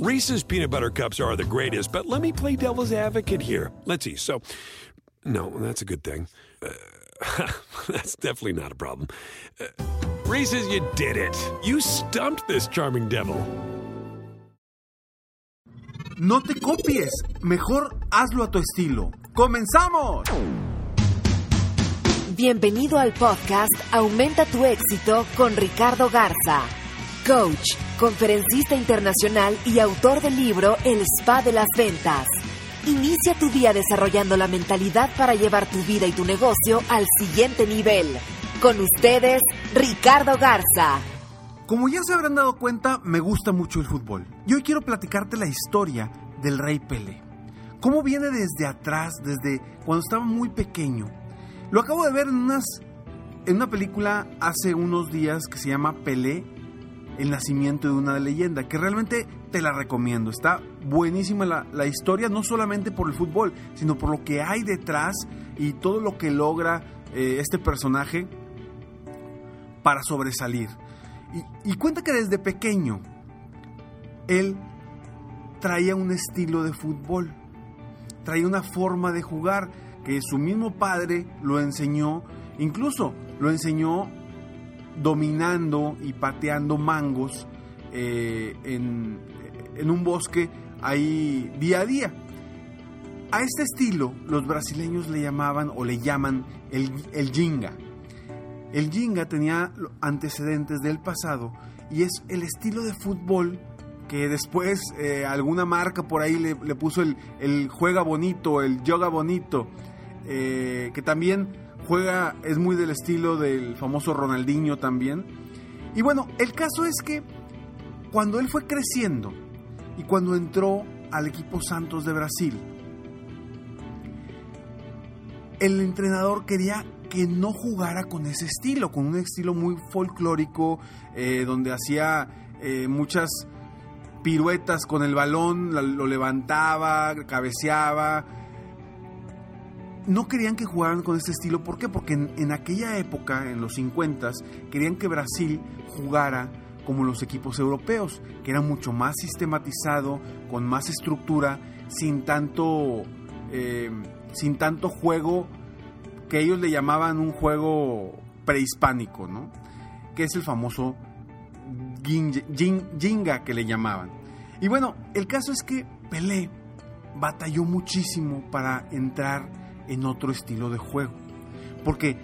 Reese's peanut butter cups are the greatest, but let me play devil's advocate here. Let's see. So, no, that's a good thing. Uh, that's definitely not a problem. Uh, Reese's, you did it. You stumped this charming devil. No te copies, mejor hazlo a tu estilo. ¡Comenzamos! Bienvenido al podcast Aumenta tu éxito con Ricardo Garza, coach, conferencista internacional y autor del libro El Spa de las Ventas. Inicia tu día desarrollando la mentalidad para llevar tu vida y tu negocio al siguiente nivel. Con ustedes, Ricardo Garza. Como ya se habrán dado cuenta, me gusta mucho el fútbol. Y hoy quiero platicarte la historia del Rey Pelé. Cómo viene desde atrás, desde cuando estaba muy pequeño. Lo acabo de ver en, unas, en una película hace unos días que se llama Pelé, el nacimiento de una leyenda, que realmente te la recomiendo. Está buenísima la, la, historia, no solamente por el fútbol, sino por lo que hay detrás y todo lo que logra eh, este personaje para sobresalir. Y, y cuenta que desde pequeño él traía un estilo de fútbol, traía una forma de jugar que su mismo padre lo enseñó, incluso lo enseñó dominando y pateando mangos eh, en, en, un bosque ahí día a día. A este estilo los brasileños le llamaban o le llaman el, el jinga. El jinga tenía antecedentes del pasado y es el estilo de fútbol que después eh, alguna marca por ahí le, le puso el, el, juega bonito, el yoga bonito, eh, que también juega, es muy del estilo del famoso Ronaldinho también. Y bueno, el caso es que cuando él fue creciendo y cuando entró al equipo Santos de Brasil, el entrenador quería que no jugara con ese estilo, con un estilo muy folclórico, eh, donde hacía eh, muchas piruetas con el balón, lo levantaba, cabeceaba. No querían que jugaran con este estilo, ¿por qué? Porque en, aquella época, en los 50, querían que Brasil jugara como los equipos europeos, que era mucho más sistematizado, con más estructura, sin tanto, eh, sin tanto juego que ellos le llamaban un juego prehispánico, ¿no? Que es el famoso Jinga que le llamaban. Y bueno, el caso es que Pelé batalló muchísimo para entrar en otro estilo de juego. Porque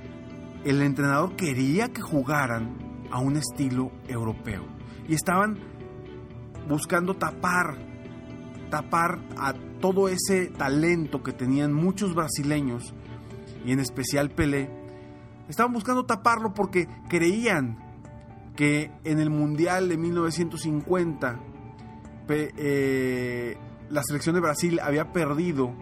el entrenador quería que jugaran a un estilo europeo. Y estaban buscando tapar, tapar a todo ese talento que tenían muchos brasileños, y en especial Pelé. Estaban buscando taparlo porque creían que en el Mundial de 1950 eh, la selección de Brasil había perdido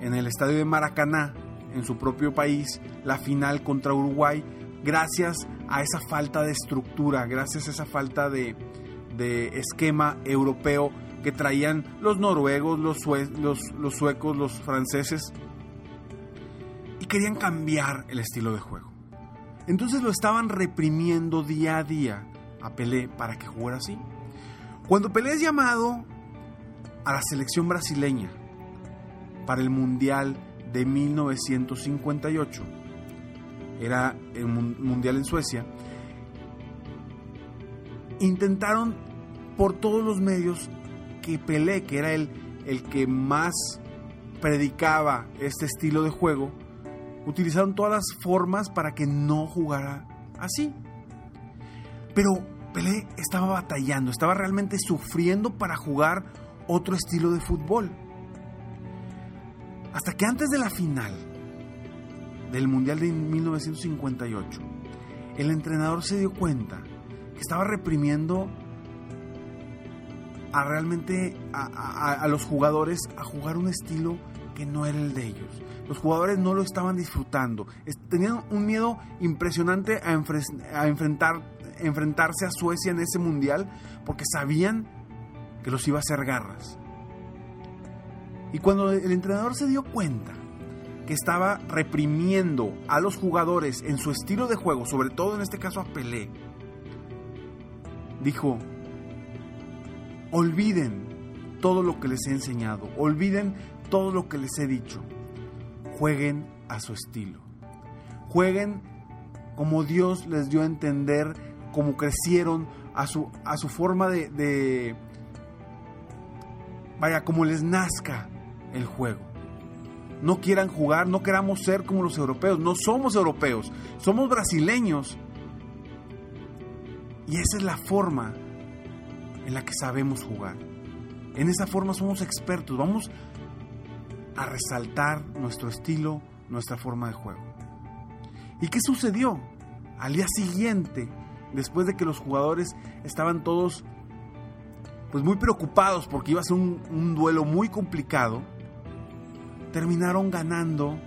en el estadio de Maracaná, en su propio país, la final contra Uruguay, gracias a esa falta de estructura, gracias a esa falta de, esquema europeo que traían los noruegos, los, los suecos, los franceses, y querían cambiar el estilo de juego. Entonces lo estaban reprimiendo día a día a Pelé para que jugara así. Cuando Pelé es llamado a la selección brasileña para el Mundial de 1958, era el Mundial en Suecia, intentaron por todos los medios que Pelé, que era el, el que más predicaba este estilo de juego, utilizaron todas las formas para que no jugara así. Pero Pelé estaba batallando, estaba realmente sufriendo para jugar otro estilo de fútbol. Hasta que antes de la final del Mundial de 1958, el entrenador se dio cuenta que estaba reprimiendo a realmente a, los jugadores a jugar un estilo que no era el de ellos. Los jugadores no lo estaban disfrutando. Tenían un miedo impresionante a, a enfrentar, enfrentarse a Suecia en ese mundial porque sabían que los iba a hacer garras. Y cuando el entrenador se dio cuenta que estaba reprimiendo a los jugadores en su estilo de juego, sobre todo en este caso a Pelé, dijo, olviden todo lo que les he enseñado, olviden todo lo que les he dicho, jueguen a su estilo, jueguen como Dios les dio a entender, como crecieron, a su, a su forma de, de, vaya, como les nazca el juego. No quieran jugar, no queramos ser como los europeos, no somos europeos, somos brasileños y esa es la forma en la que sabemos jugar. En esa forma somos expertos. Vamos a resaltar nuestro estilo, nuestra forma de juego. ¿Y qué sucedió? Al día siguiente, después de que los jugadores estaban todos pues muy preocupados porque iba a ser un, un duelo muy complicado, terminaron ganando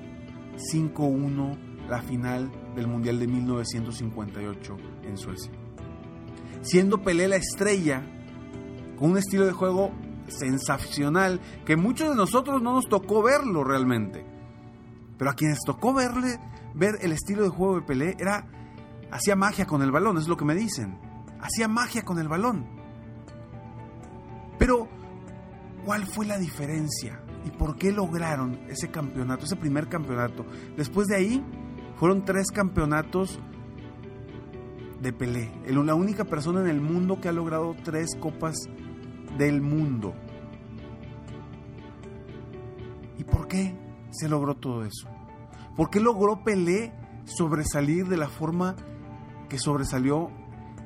5-1 la final del Mundial de 1958 en Suecia siendo Pelé la estrella, con un estilo de juego sensacional que muchos de nosotros no nos tocó verlo realmente. Pero a quienes tocó verle, ver el estilo de juego de Pelé, era hacía magia con el balón, es lo que me dicen. Hacía magia con el balón. Pero, ¿cuál fue la diferencia? ¿Y por qué lograron ese campeonato, ese primer campeonato? Después de ahí, fueron tres campeonatos de Pelé, la única persona en el mundo que ha logrado tres copas del mundo. ¿Y por qué se logró todo eso? ¿Por qué logró Pelé sobresalir de la forma que sobresalió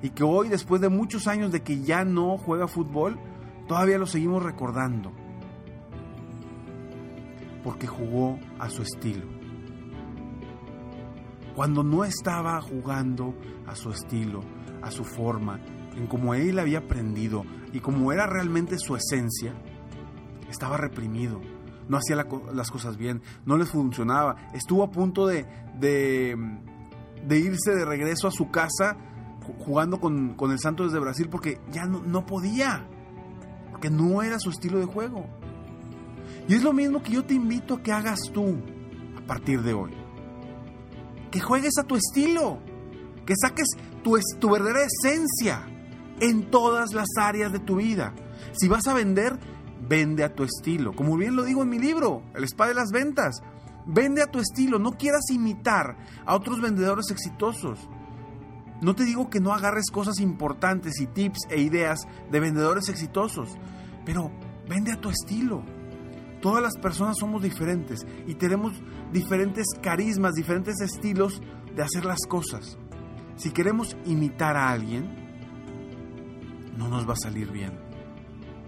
y que hoy, después de muchos años de que ya no juega fútbol, todavía lo seguimos recordando? Porque jugó a su estilo cuando no estaba jugando a su estilo, a su forma, en como él había aprendido y como era realmente su esencia, estaba reprimido, no hacía las cosas bien, no les funcionaba, estuvo a punto de, irse de regreso a su casa jugando con, el Santos de Brasil porque ya no podía, porque no era su estilo de juego. Y es lo mismo que yo te invito a que hagas tú a partir de hoy que juegues a tu estilo, que saques tu, tu verdadera esencia en todas las áreas de tu vida. Si vas a vender, vende a tu estilo. Como bien lo digo en mi libro, El Spa de las Ventas. Vende a tu estilo, no quieras imitar a otros vendedores exitosos. No te digo que no agarres cosas importantes y tips e ideas de vendedores exitosos, pero vende a tu estilo. Todas las personas somos diferentes y tenemos diferentes carismas, diferentes estilos de hacer las cosas. Si queremos imitar a alguien, no nos va a salir bien.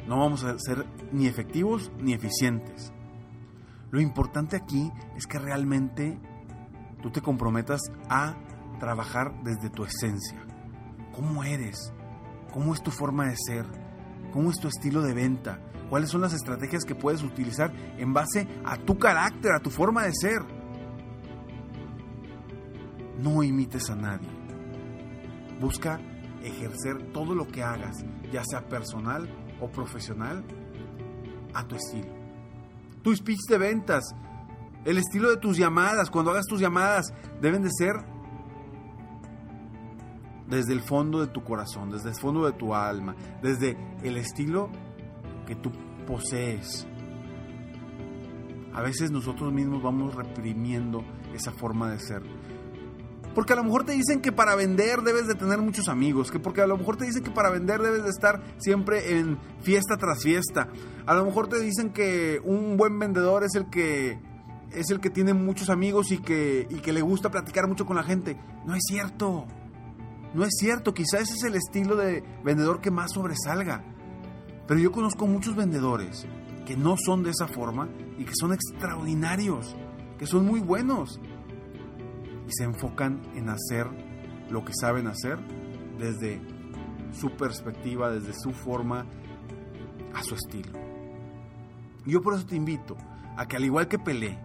No vamos a ser ni efectivos ni eficientes. Lo importante aquí es que realmente tú te comprometas a trabajar desde tu esencia. ¿Cómo eres? ¿Cómo es tu forma de ser? ¿Cómo es tu estilo de venta? Cuáles son las estrategias que puedes utilizar en base a tu carácter, a tu forma de ser. No imites a nadie. Busca ejercer todo lo que hagas, ya sea personal o profesional, a tu estilo. Tu speech de ventas, el estilo de tus llamadas, cuando hagas tus llamadas, deben de ser desde el fondo de tu corazón, desde el fondo de tu alma, desde el estilo que tú posees. A veces nosotros mismos vamos reprimiendo esa forma de ser. Porque a lo mejor te dicen que para vender debes de tener muchos amigos, que porque a lo mejor te dicen que para vender debes de estar siempre en fiesta tras fiesta. A lo mejor te dicen que un buen vendedor es el que es el que tiene muchos amigos y que, y que le gusta platicar mucho con la gente. No es cierto. No es cierto. Quizás ese es el estilo de vendedor que más sobresalga. Pero yo conozco muchos vendedores que no son de esa forma y que son extraordinarios, que son muy buenos y se enfocan en hacer lo que saben hacer desde su perspectiva, desde su forma a su estilo. Yo por eso te invito a que al igual que Pelé,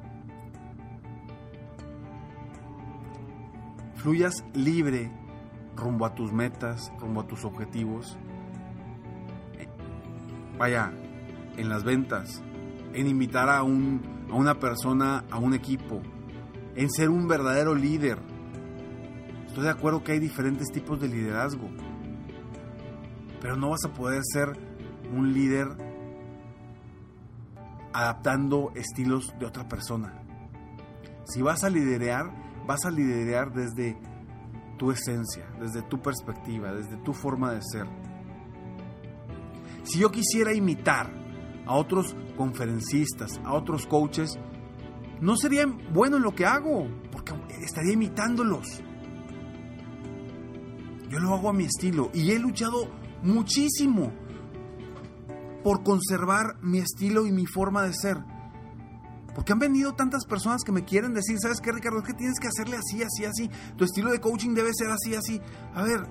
fluyas libre rumbo a tus metas, rumbo a tus objetivos. Vaya, en las ventas, en invitar a, un, a una persona, a un equipo, en ser un verdadero líder. Estoy de acuerdo que hay diferentes tipos de liderazgo, pero no vas a poder ser un líder adaptando estilos de otra persona. Si vas a liderar, vas a liderar desde tu esencia, desde tu perspectiva, desde tu forma de ser. Si yo quisiera imitar a otros conferencistas, a otros coaches, no sería bueno en lo que hago, porque estaría imitándolos. Yo lo hago a mi estilo y he luchado muchísimo por conservar mi estilo y mi forma de ser. Porque han venido tantas personas que me quieren decir, ¿sabes qué, Ricardo? Es que tienes que hacerle así, así, así. Tu estilo de coaching debe ser así, así. A ver,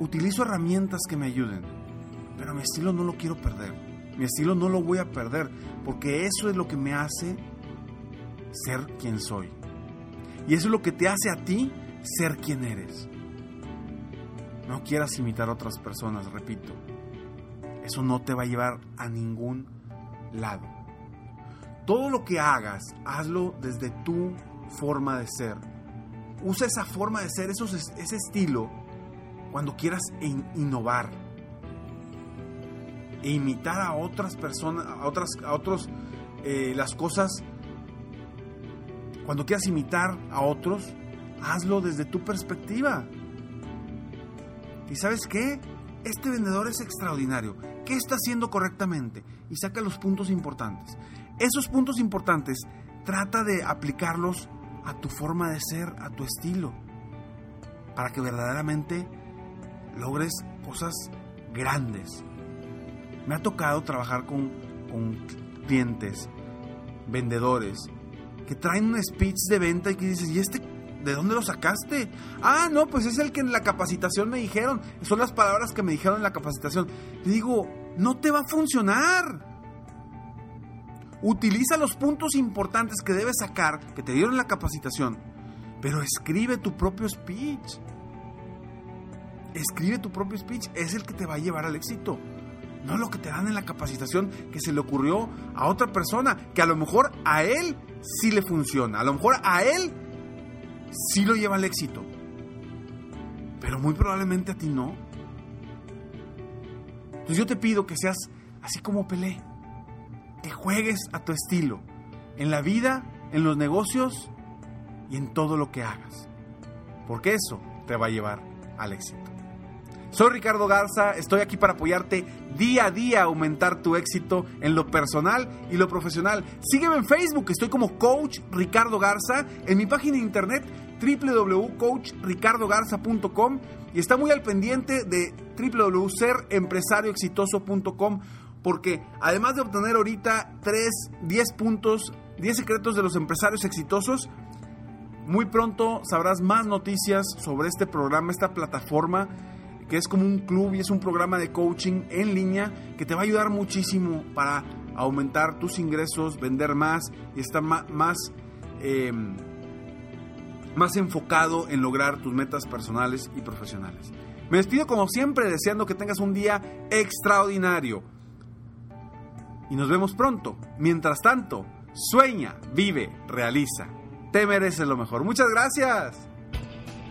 utilizo herramientas que me ayuden, pero mi estilo no lo quiero perder. Mi estilo no lo voy a perder, porque eso es lo que me hace ser quien soy. Y eso es lo que te hace a ti ser quien eres. No quieras imitar a otras personas, repito. Eso no te va a llevar a ningún lado. Todo lo que hagas, hazlo desde tu forma de ser. Usa esa forma de ser, ese estilo, cuando quieras innovar. E imitar a otras personas, a otras, a otros, eh, las cosas. Cuando quieras imitar a otros, hazlo desde tu perspectiva. ¿Y sabes qué? Este vendedor es extraordinario. ¿Qué está haciendo correctamente? Y saca los puntos importantes. Esos puntos importantes trata de aplicarlos a tu forma de ser, a tu estilo, para que verdaderamente logres cosas grandes. Me ha tocado trabajar con, clientes, vendedores, que traen un speech de venta y que dices, ¿y este ¿De dónde lo sacaste? Ah, no, pues es el que en la capacitación me dijeron. Son las palabras que me dijeron en la capacitación. Digo, no te va a funcionar. Utiliza los puntos importantes que debes sacar, que te dieron en la capacitación, pero escribe tu propio speech. Escribe tu propio speech, es el que te va a llevar al éxito. No lo que te dan en la capacitación que se le ocurrió a otra persona, que a lo mejor a él sí le funciona, a lo mejor a él sí lo lleva al éxito, pero muy probablemente a ti no. Entonces yo te pido que seas así como Pelé, que juegues a tu estilo, en la vida, en los negocios y en todo lo que hagas, porque eso te va a llevar al éxito. Soy Ricardo Garza, estoy aquí para apoyarte día a día a aumentar tu éxito en lo personal y lo profesional. Sígueme en Facebook, estoy como Coach Ricardo Garza, en mi página de internet www.coachricardogarza.com y está muy al pendiente de www.serempresarioexitoso.com porque además de obtener ahorita 3, 10 puntos, 10 secretos de los empresarios exitosos, muy pronto sabrás más noticias sobre este programa, esta plataforma que es como un club y es un programa de coaching en línea que te va a ayudar muchísimo para aumentar tus ingresos, vender más y estar más, em, más enfocado en lograr tus metas personales y profesionales. Me despido como siempre deseando que tengas un día extraordinario. Y nos vemos pronto. Mientras tanto, sueña, vive, realiza. Te mereces lo mejor. Muchas gracias.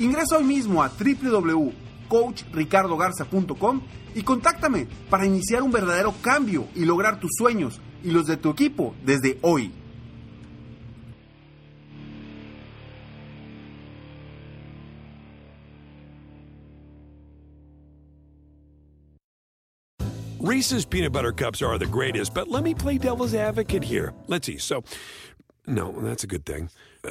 Ingresa hoy mismo a www.coachricardogarza.com y contáctame para iniciar un verdadero cambio y lograr tus sueños y los de tu equipo desde hoy. Reese's peanut butter cups are the greatest, but let me play devil's advocate here. Let's see. So, no, that's a good thing. Uh,